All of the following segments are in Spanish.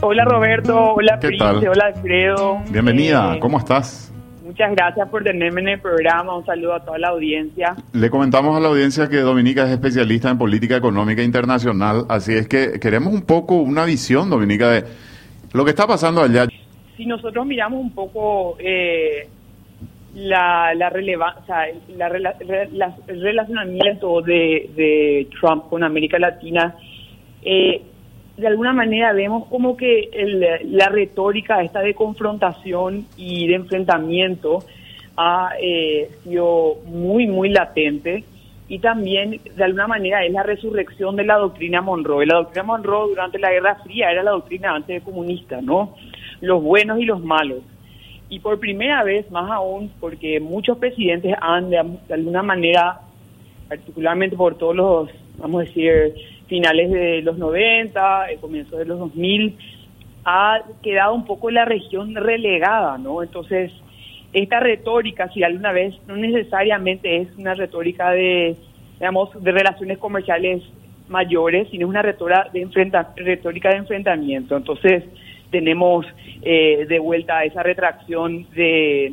Hola Roberto, hola ¿Qué Prince, tal? hola Alfredo. Bienvenida, Eh, ¿cómo estás? Muchas gracias por tenerme en el programa. Un saludo a toda la audiencia. Le comentamos a la audiencia que Dominica es especialista en política económica internacional, así es que queremos un poco una visión, Dominica, de lo que está pasando allá. Si nosotros miramos un poco eh, la, relevancia, la- el relacionamiento de, de Trump con América Latina, eh, de alguna manera vemos como que el- la retórica esta de confrontación y de enfrentamiento ha eh, sido muy, muy latente y también de alguna manera es la resurrección de la doctrina Monroe. La doctrina Monroe durante la Guerra Fría era la doctrina anticomunista, ¿no? Los buenos y los malos. Y por primera vez, más aún, porque muchos presidentes han de, alguna manera, particularmente por todos los, vamos a decir, finales de los 90, el comienzo de los 2000, ha quedado un poco la región relegada, ¿no? Entonces, esta retórica, si alguna vez, no necesariamente es una retórica de, digamos, de relaciones comerciales mayores, sino es una retórica de, enfrenta- retórica de enfrentamiento. Entonces, tenemos eh, de vuelta esa retracción de,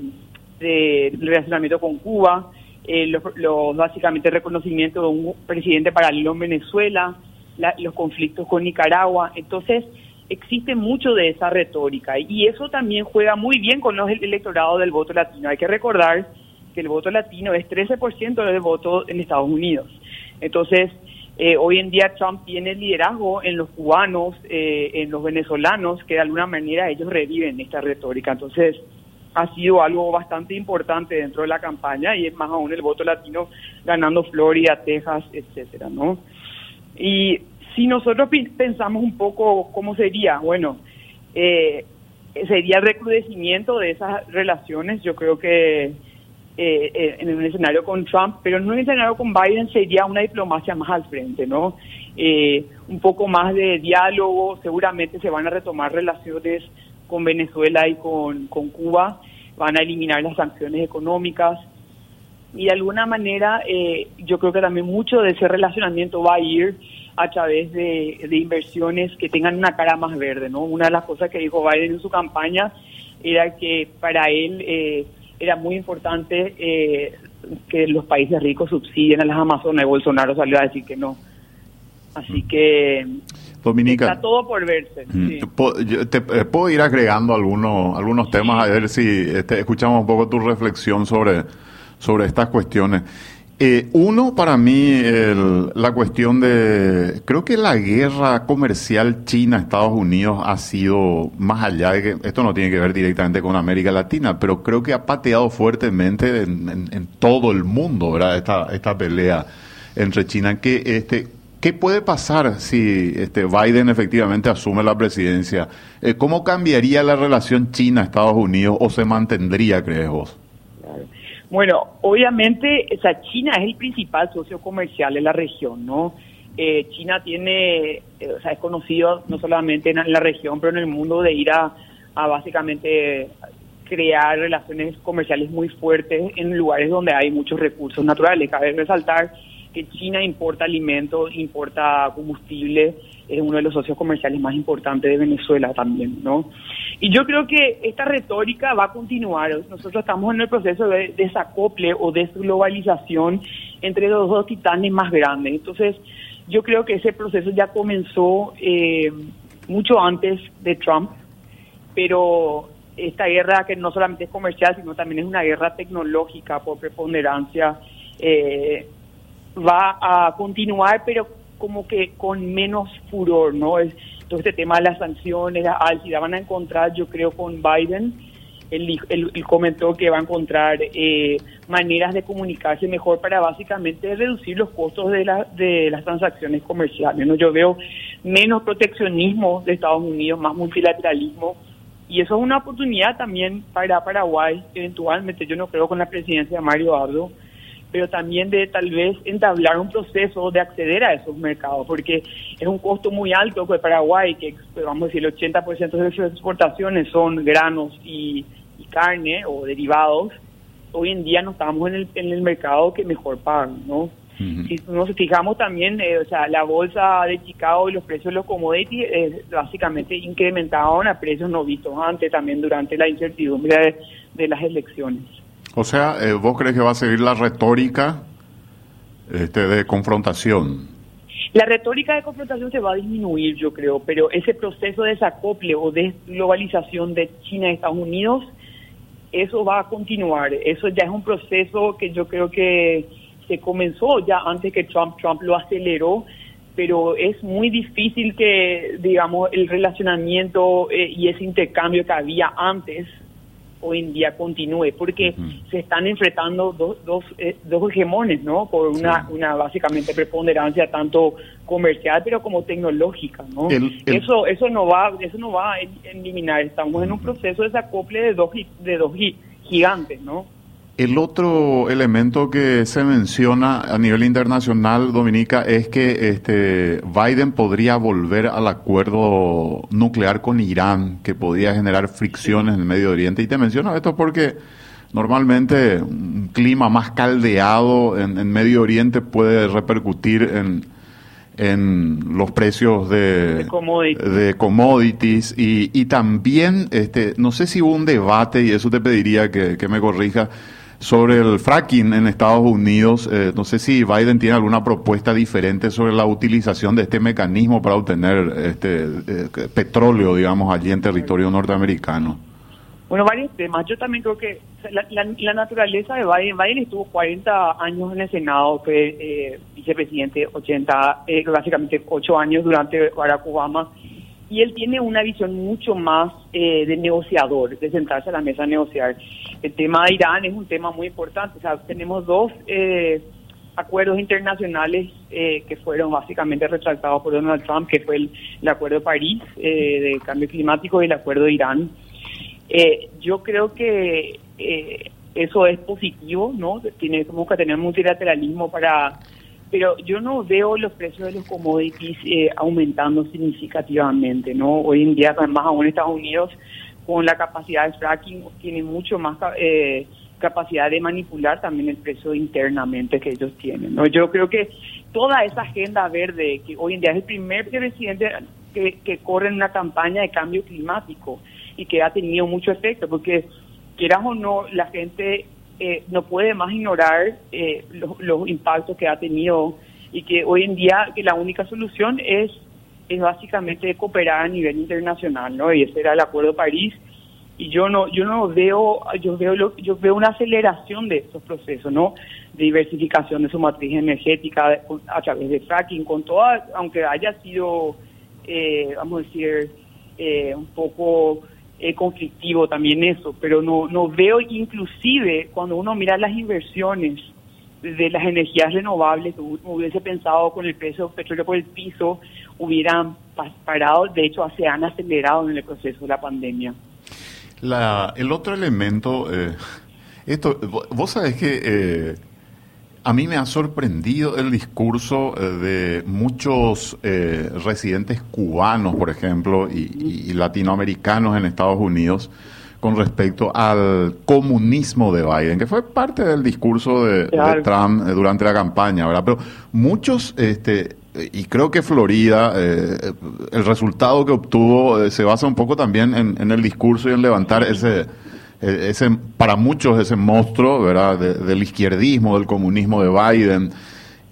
de relacionamiento con Cuba, eh, los, los- básicamente reconocimiento de un presidente paralelo en Venezuela, la- los conflictos con Nicaragua. Entonces, existe mucho de esa retórica y eso también juega muy bien con los el electorado del voto latino. Hay que recordar que el voto latino es 13% del voto en Estados Unidos. Entonces, eh, hoy en día Trump tiene liderazgo en los cubanos, eh, en los venezolanos, que de alguna manera ellos reviven esta retórica. Entonces, ha sido algo bastante importante dentro de la campaña y es más aún el voto latino ganando Florida, Texas, etcétera, ¿no? Y si nosotros pensamos un poco cómo sería, bueno, eh, sería el recrudecimiento de esas relaciones, yo creo que eh, eh, en un escenario con Trump, pero en un escenario con Biden sería una diplomacia más al frente, ¿no? Eh, un poco más de diálogo, seguramente se van a retomar relaciones con Venezuela y con, con Cuba, van a eliminar las sanciones económicas, y de alguna manera eh, yo creo que también mucho de ese relacionamiento va a ir a través de, de inversiones que tengan una cara más verde, ¿no? Una de las cosas que dijo Biden en su campaña era que para él eh, era muy importante eh, que los países ricos subsidien a las Amazonas y Bolsonaro salió a decir que no. Así que Dominica. está todo por verse. Mm, sí. te, eh, puedo ir agregando algunos algunos temas a ver si este, escuchamos un poco tu reflexión sobre sobre estas cuestiones. Eh, uno para mí el- la cuestión de creo que la guerra comercial China-Estados Unidos ha sido más allá de que esto no tiene que ver directamente con América Latina, pero creo que ha pateado fuertemente en, en- todo el mundo, ¿verdad? Esta esta pelea entre China que este ¿Qué puede pasar si este Biden efectivamente asume la presidencia? Eh, ¿Cómo cambiaría la relación China-Estados Unidos o se mantendría, crees vos? Bueno, obviamente, China es el principal socio comercial en la región, ¿no? Eh, China tiene, eh, o sea, es conocido no solamente en la región, pero en el mundo de ir a, a básicamente crear relaciones comerciales muy fuertes en lugares donde hay muchos recursos naturales. Cabe resaltar que China importa alimentos, importa combustible, es uno de los socios comerciales más importantes de Venezuela también, ¿no? Y yo creo que esta retórica va a continuar. Nosotros estamos en el proceso de desacople o desglobalización entre los dos titanes más grandes. Entonces, yo creo que ese proceso ya comenzó eh, mucho antes de Trump, pero esta guerra que no solamente es comercial, sino también es una guerra tecnológica por preponderancia, eh, va a continuar, pero como que con menos furor, ¿no? Es, todo este tema de las sanciones, la álgida, van a encontrar, yo creo, con Biden, él, comentó que va a encontrar eh, maneras de comunicarse mejor para básicamente reducir los costos de, la- de las transacciones comerciales, ¿no? Yo veo menos proteccionismo de Estados Unidos, más multilateralismo, y eso es una oportunidad también para Paraguay, eventualmente, yo no creo con la presidencia de Mario Abdo, pero también de tal vez entablar un proceso de acceder a esos mercados, porque es un costo muy alto que Paraguay, que vamos a decir el 80% de sus exportaciones son granos y, y carne o derivados, hoy en día no estamos en el, en el mercado que mejor pagan, ¿no? Si nos fijamos también, eh, o sea, la bolsa de Chicago y los precios de los commodities eh, básicamente incrementaron a precios no vistos antes, también durante la incertidumbre de, las elecciones. O sea, eh, ¿vos crees que va a seguir la retórica este, de confrontación? La retórica de confrontación se va a disminuir, yo creo, pero ese proceso de desacople o desglobalización de China y Estados Unidos, eso va a continuar. Eso ya es un proceso que yo creo que se comenzó ya antes que Trump, Trump lo aceleró, pero es muy difícil que, digamos, el relacionamiento eh, y ese intercambio que había antes hoy en día continúe, porque se están enfrentando dos, dos, eh, dos hegemones, ¿no? Por una, una básicamente preponderancia tanto comercial, pero como tecnológica, ¿no? Eso eso no va eso no va a eliminar. Estamos en un proceso de desacople de dos de dos gigantes, ¿no? El otro elemento que se menciona a nivel internacional, Dominica, es que este Biden podría volver al acuerdo nuclear con Irán, que podía generar fricciones en el Medio Oriente. Y te menciono esto porque normalmente un clima más caldeado en, Medio Oriente puede repercutir en, en los precios de, de commodities, y, también, este, no sé si hubo un debate, y eso te pediría que, que me corrija, sobre el fracking en Estados Unidos. Eh, no sé si Biden tiene alguna propuesta diferente sobre la utilización de este mecanismo para obtener este eh, petróleo, digamos, allí en territorio norteamericano. Bueno, varios temas. Yo también creo que la, naturaleza de Biden, Biden estuvo 40 años en el Senado, fue eh, vicepresidente 80, básicamente 8 años durante Barack Obama y él tiene una visión mucho más eh, de negociador, de sentarse a la mesa a negociar. El tema de Irán es un tema muy importante. O sea, tenemos dos eh, acuerdos internacionales eh, que fueron básicamente retractados por Donald Trump, que fue el, Acuerdo de París de Cambio Climático y el Acuerdo de Irán. yo creo que eso es positivo, ¿no? Tiene, que tener multilateralismo para pero yo no veo los precios de los commodities eh, aumentando significativamente, ¿no? Hoy en día, más aún Estados Unidos, con la capacidad de fracking, tiene mucho más eh, capacidad de manipular también el precio internamente que ellos tienen, ¿no? Yo creo que toda esa agenda verde, que hoy en día es el primer presidente que, que corre en una campaña de cambio climático y que ha tenido mucho efecto, porque quieras o no, la gente eh, no puede más ignorar eh, los, impactos que ha tenido y que hoy en día que la única solución es es básicamente cooperar a nivel internacional, ¿no? Y ese era el Acuerdo de París y yo no yo no veo yo veo yo veo una aceleración de estos procesos, ¿no? De diversificación de su matriz energética a través de fracking, con toda aunque haya sido eh, vamos a decir un poco eh, conflictivo también eso, pero no, no veo inclusive cuando uno mira las inversiones de las energías renovables hubiese pensado con el precio del petróleo por el piso, hubieran parado, de hecho se han acelerado en el proceso de la pandemia. La, el otro elemento, eh, esto, vos sabés que eh, a mí me ha sorprendido el discurso eh, de muchos eh, residentes cubanos, por ejemplo, y, latinoamericanos en Estados Unidos con respecto al comunismo de Biden, que fue parte del discurso de, Trump eh, durante la campaña, ¿verdad? Pero muchos, este, y creo que Florida, el resultado que obtuvo se basa un poco también en el discurso y en levantar ese ese, para muchos ese monstruo ¿verdad? del izquierdismo, del comunismo de Biden.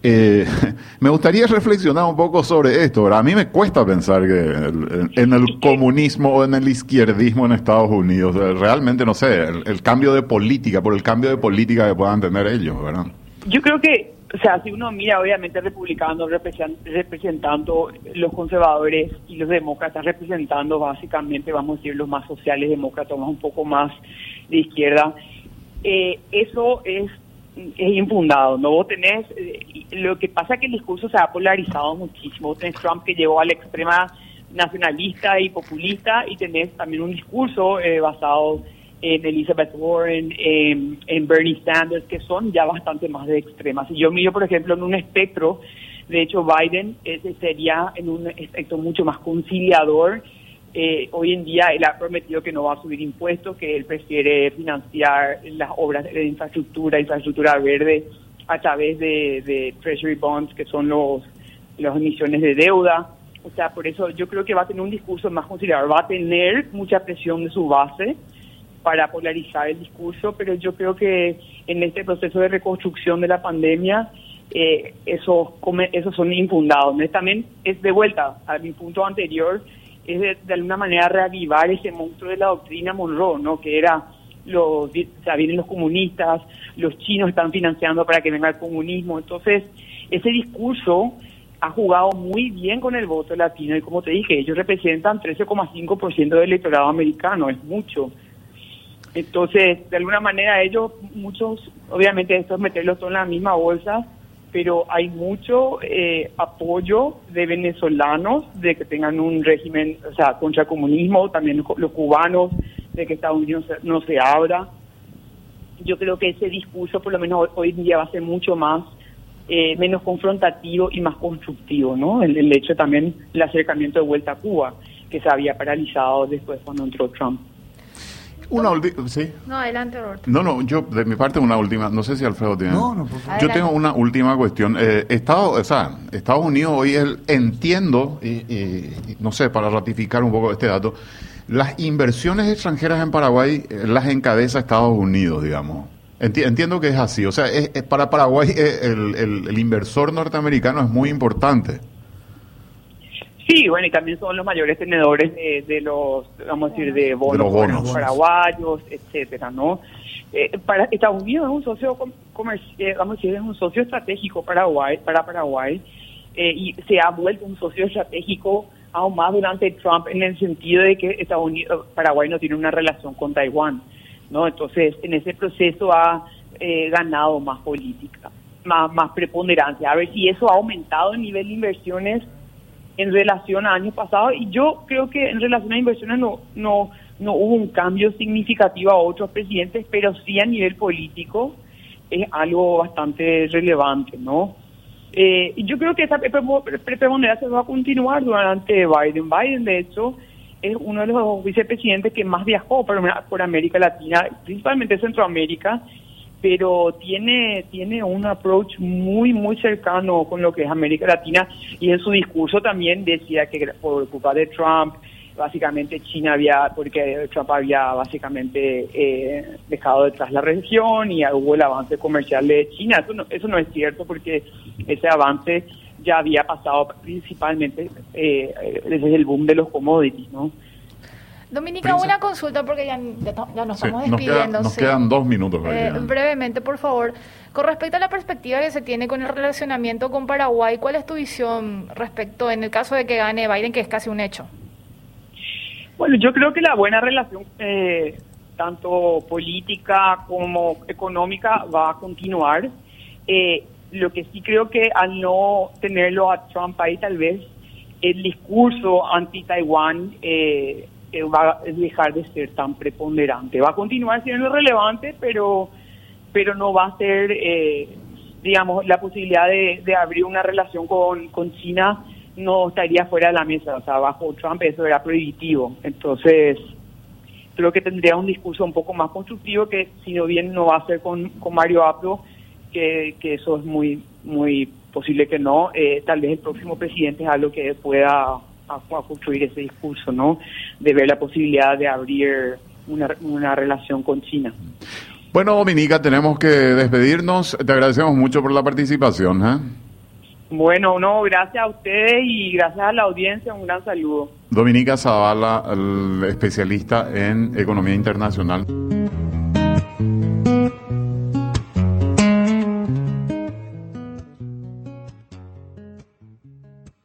Eh, me gustaría reflexionar un poco sobre esto. ¿verdad? A mí me cuesta pensar que en el comunismo o en el izquierdismo en Estados Unidos, eh, realmente no sé, el, cambio de política, por el cambio de política que puedan tener ellos, ¿verdad? Yo creo que o sea, si uno mira, obviamente, republicanos representando los conservadores y los demócratas representando básicamente, vamos a decir, los más sociales demócratas, más un poco más de izquierda, eh, eso es, es infundado, ¿no? Vos tenés, eh, lo que pasa es que el discurso se ha polarizado muchísimo. Vos tenés Trump que llegó a la extrema nacionalista y populista y tenés también un discurso eh, basado en Elizabeth Warren, en, Bernie Sanders, que son ya bastante más de extremas. Si yo miro, por ejemplo, en un espectro, de hecho Biden ese sería en un espectro mucho más conciliador. Eh, hoy en día él ha prometido que no va a subir impuestos, que él prefiere financiar las obras de infraestructura, infraestructura verde, a través de, de Treasury Bonds, que son los las emisiones de deuda. O sea, por eso yo creo que va a tener un discurso más considerable. Va a tener mucha presión de su base para polarizar el discurso, pero yo creo que en este proceso de reconstrucción de la pandemia, eh, esos, esos son infundados. También es de vuelta a mi punto anterior, es de, alguna manera reavivar ese monstruo de la doctrina Monroe, ¿no? que era los, o vienen los comunistas, los chinos están financiando para que venga el comunismo. Entonces, ese discurso ha jugado muy bien con el voto latino y como te dije, ellos representan 13,5% del electorado americano, es mucho. Entonces, de alguna manera ellos, muchos, obviamente esto es meterlos todos en la misma bolsa, pero hay mucho eh, apoyo de venezolanos de que tengan un régimen, o sea, contra el comunismo, también los cubanos, de que Estados Unidos no se abra. Yo creo que ese discurso, por lo menos hoy en día, va a ser mucho más eh, menos confrontativo y más constructivo, ¿no? El, el hecho también el acercamiento de vuelta a Cuba, que se había paralizado después cuando entró Trump. Una última, ¿sí? No, adelante, Roberto. No, no, yo de mi parte una última, no sé si Alfredo tiene. No, no, por favor. Yo tengo una última cuestión. Eh, Estados, o sea, Estados Unidos hoy el, entiendo, y, no sé, para ratificar un poco este dato, las inversiones extranjeras en Paraguay eh, las encabeza Estados Unidos, digamos. entiendo que es así. O sea, es, para Paraguay eh, el, el inversor norteamericano es muy importante. Sí, bueno, y también son los mayores tenedores de, los, vamos a decir, de bonos, paraguayos, etcétera, ¿no? Eh, para Estados Unidos es un socio comercial, eh, vamos a decir, es un socio estratégico Paraguay, para Paraguay eh, y se ha vuelto un socio estratégico aún más durante Trump en el sentido de que Estados Unidos, Paraguay no tiene una relación con Taiwán, ¿no? Entonces, en ese proceso ha ganado más política, más, más preponderancia. A ver si eso ha aumentado el nivel de inversiones en relación a años pasados y yo creo que en relación a inversiones no, no, no hubo un cambio significativo a otros presidentes, pero sí a nivel político es algo bastante relevante, ¿no? Eh, y yo creo que esa preponderancia va a continuar durante Biden. Biden, de hecho, es uno de los vicepresidentes que más viajó por, por América Latina, principalmente Centroamérica, pero tiene, tiene un approach muy, muy cercano con lo que es América Latina y en su discurso también decía que por culpa de Trump, básicamente China había, porque Trump había básicamente eh, dejado detrás la región y hubo el avance comercial de China. Eso no, eso no es cierto porque ese avance ya había pasado principalmente eh, desde el boom de los commodities, ¿no? Dominica, una consulta porque ya, nos estamos despidiendo. Nos, quedan dos minutos. Eh, brevemente, por favor. Con respecto a la perspectiva que se tiene con el relacionamiento con Paraguay, ¿cuál es tu visión respecto en el caso de que gane Biden, que es casi un hecho? Bueno, yo creo que la buena relación, eh, tanto política como económica, va a continuar. Eh, lo que sí creo que al no tenerlo a Trump ahí, tal vez el discurso anti-Taiwán eh, va a dejar de ser tan preponderante. Va a continuar siendo relevante, pero, pero no va a ser, eh, digamos, la posibilidad de, abrir una relación con, con China no estaría fuera de la mesa. O sea, bajo Trump eso era prohibitivo. Entonces, creo que tendría un discurso un poco más constructivo que, si no bien no va a ser con, con Mario Abdo, que, que eso es muy, muy posible que no. Eh, tal vez el próximo presidente es algo que pueda a, construir ese discurso, ¿no? De ver la posibilidad de abrir una, una relación con China. Bueno, Dominica, tenemos que despedirnos. Te agradecemos mucho por la participación. ¿eh? Bueno, no, gracias a ustedes y gracias a la audiencia. Un gran saludo. Dominica Zavala, el especialista en economía internacional.